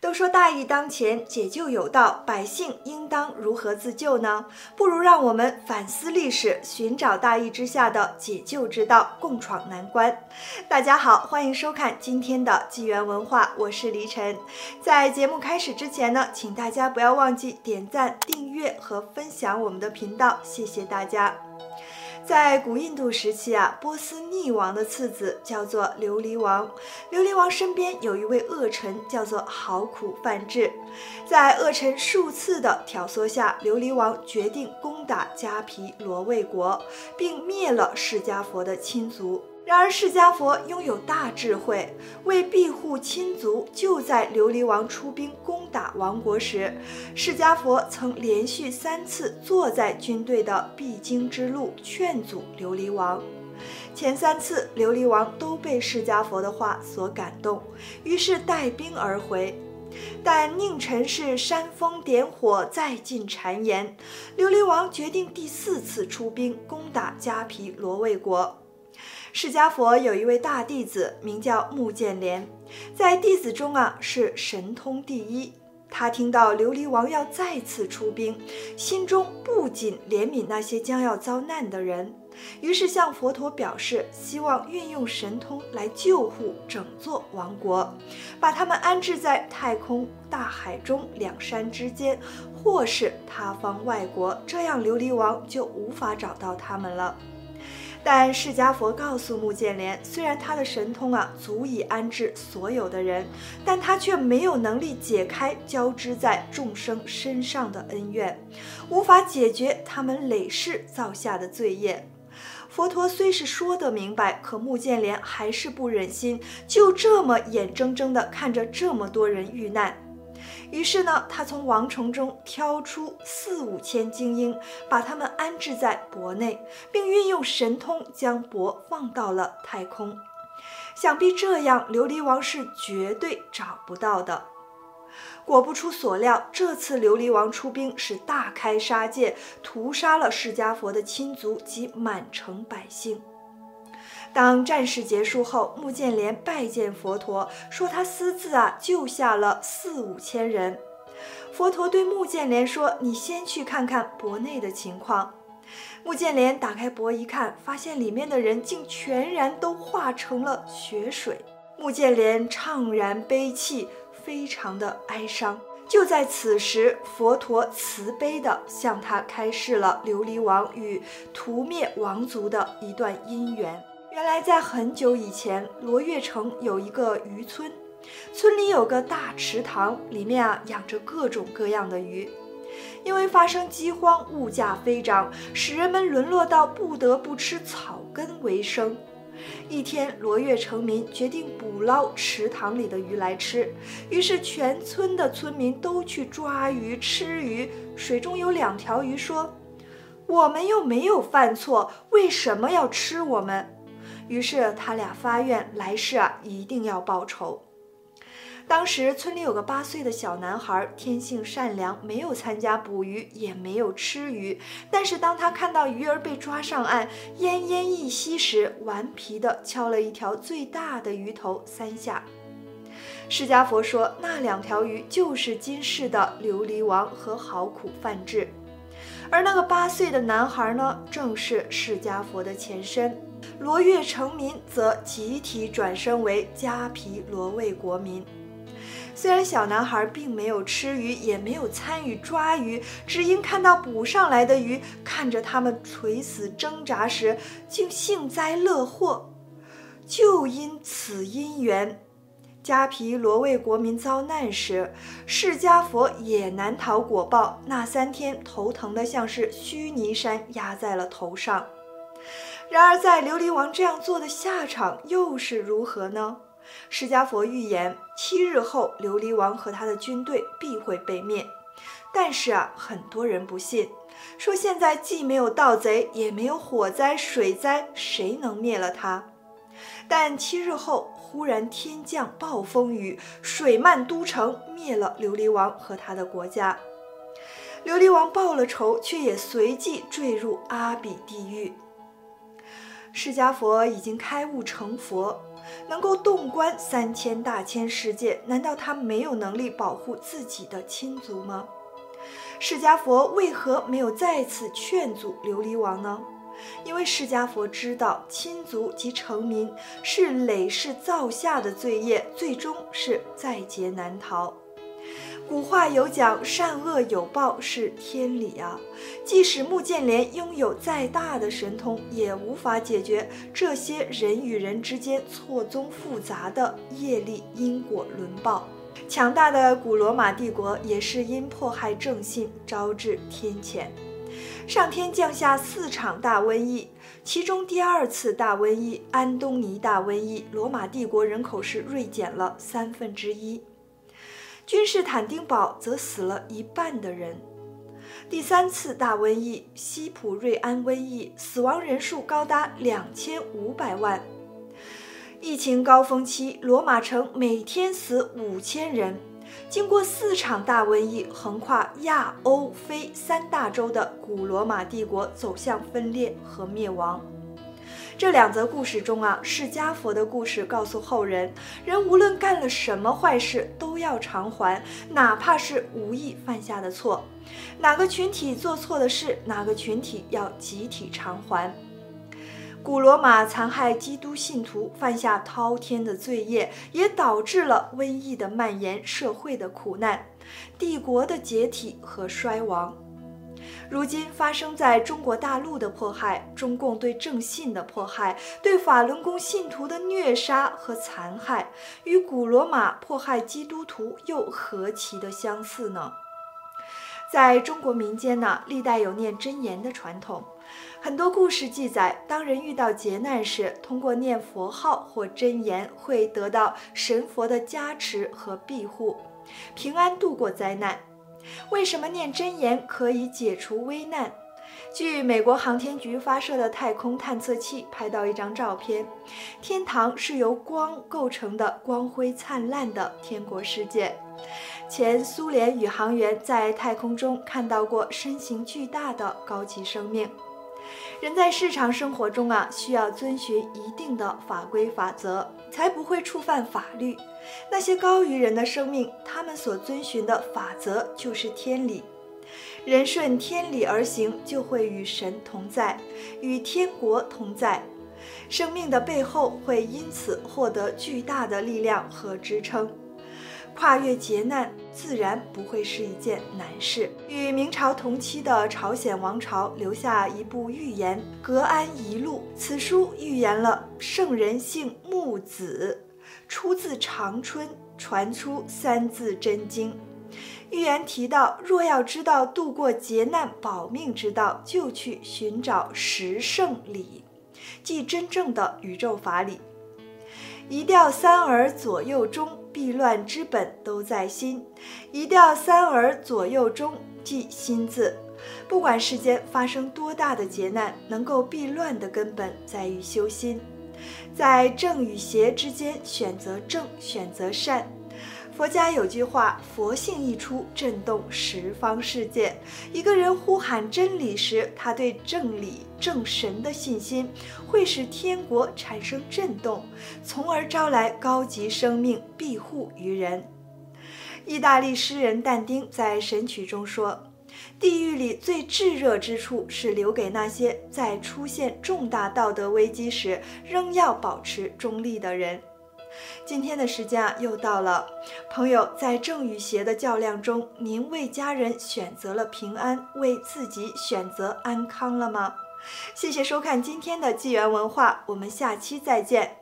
都说大义当前，解救有道，百姓应当如何自救呢？不如让我们反思历史，寻找大义之下的解救之道，共闯难关。大家好，欢迎收看今天的纪元文化，我是黎晨。在节目开始之前呢，请大家不要忘记点赞、订阅和分享我们的频道，谢谢大家。在古印度时期啊，波斯匿王的次子叫做琉璃王。琉璃王身边有一位恶臣，叫做好苦范志。在恶臣数次的挑唆下，琉璃王决定攻打迦毗罗卫国，并灭了释迦佛的亲族。然而，释迦佛拥有大智慧，为庇护亲族，就在琉璃王出兵攻打王国时，释迦佛曾连续三次坐在军队的必经之路劝阻琉璃王。前三次，琉璃王都被释迦佛的话所感动，于是带兵而回。但宁臣是煽风点火，再进谗言，琉璃王决定第四次出兵攻打迦毗罗卫国。释迦佛有一位大弟子，名叫目犍连，在弟子中啊是神通第一。他听到琉璃王要再次出兵，心中不仅怜悯那些将要遭难的人，于是向佛陀表示，希望运用神通来救护整座王国，把他们安置在太空、大海中两山之间，或是他方外国，这样琉璃王就无法找到他们了。但释迦佛告诉目犍连，虽然他的神通啊足以安置所有的人，但他却没有能力解开交织在众生身上的恩怨，无法解决他们累世造下的罪业。佛陀虽是说得明白，可目犍连还是不忍心就这么眼睁睁地看着这么多人遇难。于是呢，他从王城中挑出四五千精英，把他们安置在钵内，并运用神通将钵放到了太空。想必这样，琉璃王是绝对找不到的。果不出所料，这次琉璃王出兵是大开杀戒，屠杀了释迦佛的亲族及满城百姓。当战事结束后，穆建连拜见佛陀，说他私自啊救下了四五千人。佛陀对穆建连说：“你先去看看钵内的情况。”穆建连打开钵一看，发现里面的人竟全然都化成了血水。穆建连怅然悲泣，非常的哀伤。就在此时，佛陀慈悲地向他开示了琉璃王与屠灭王族的一段姻缘。原来，在很久以前，罗越城有一个渔村，村里有个大池塘，里面啊养着各种各样的鱼。因为发生饥荒，物价飞涨，使人们沦落到不得不吃草根为生。一天，罗越城民决定捕捞池塘里的鱼来吃，于是全村的村民都去抓鱼吃鱼。水中有两条鱼说：“我们又没有犯错，为什么要吃我们？”于是他俩发愿，来世啊一定要报仇。当时村里有个八岁的小男孩，天性善良，没有参加捕鱼，也没有吃鱼。但是当他看到鱼儿被抓上岸，奄奄一息时，顽皮地敲了一条最大的鱼头三下。释迦佛说，那两条鱼就是今世的琉璃王和好苦梵志，而那个八岁的男孩呢，正是释迦佛的前身。罗越城民则集体转身为迦毗罗卫国民。虽然小男孩并没有吃鱼，也没有参与抓鱼，只因看到捕上来的鱼，看着他们垂死挣扎时，竟幸灾乐祸。就因此因缘，迦毗罗卫国民遭难时，释迦佛也难逃果报。那三天头疼的像是须弥山压在了头上。然而，在琉璃王这样做的下场又是如何呢？释迦佛预言，七日后琉璃王和他的军队必会被灭。但是啊，很多人不信，说现在既没有盗贼，也没有火灾、水灾，谁能灭了他？但七日后，忽然天降暴风雨，水漫都城，灭了琉璃王和他的国家。琉璃王报了仇，却也随即坠入阿鼻地狱。释迦佛已经开悟成佛，能够洞观三千大千世界，难道他没有能力保护自己的亲族吗？释迦佛为何没有再次劝阻琉璃王呢？因为释迦佛知道亲族及臣民是累世造下的罪业，最终是在劫难逃。古话有讲，善恶有报是天理啊！即使穆建连拥有再大的神通，也无法解决这些人与人之间错综复杂的业力因果轮报。强大的古罗马帝国也是因迫害正信，招致天谴。上天降下四场大瘟疫，其中第二次大瘟疫——安东尼大瘟疫，罗马帝国人口是锐减了三分之一。君士坦丁堡则死了一半的人。第三次大瘟疫——西普瑞安瘟疫，死亡人数高达两千五百万。疫情高峰期，罗马城每天死五千人。经过四场大瘟疫，横跨亚欧非三大洲的古罗马帝国走向分裂和灭亡。这两则故事中啊，释迦佛的故事告诉后人：人无论干了什么坏事，都要偿还，哪怕是无意犯下的错。哪个群体做错的事，哪个群体要集体偿还。古罗马残害基督信徒，犯下滔天的罪业，也导致了瘟疫的蔓延、社会的苦难、帝国的解体和衰亡。如今发生在中国大陆的迫害，中共对正信的迫害，对法轮功信徒的虐杀和残害，与古罗马迫害基督徒又何其的相似呢？在中国民间呢，历代有念真言的传统，很多故事记载，当人遇到劫难时，通过念佛号或真言，会得到神佛的加持和庇护，平安度过灾难。为什么念真言可以解除危难？据美国航天局发射的太空探测器拍到一张照片，天堂是由光构成的光辉灿烂的天国世界。前苏联宇航员在太空中看到过身形巨大的高级生命。人在日常生活中啊，需要遵循一定的法规法则，才不会触犯法律。那些高于人的生命，他们所遵循的法则就是天理。人顺天理而行，就会与神同在，与天国同在。生命的背后会因此获得巨大的力量和支撑。跨越劫难，自然不会是一件难事。与明朝同期的朝鲜王朝留下一部寓言《格安遗录》，此书预言了圣人姓木子。出自长春，传出《三字真经》。预言提到，若要知道度过劫难、保命之道，就去寻找十圣理，即真正的宇宙法理。一调三耳左右中，避乱之本都在心。一调三而左右中，即心字。不管世间发生多大的劫难，能够避乱的根本在于修心。在正与邪之间选择正，选择善。佛家有句话：“佛性一出，震动十方世界。”一个人呼喊真理时，他对正理、正神的信心，会使天国产生震动，从而招来高级生命庇护于人。意大利诗人但丁在《神曲》中说。地狱里最炙热之处，是留给那些在出现重大道德危机时仍要保持中立的人。今天的时间啊，又到了，朋友，在正与邪的较量中，您为家人选择了平安，为自己选择安康了吗？谢谢收看今天的纪元文化，我们下期再见。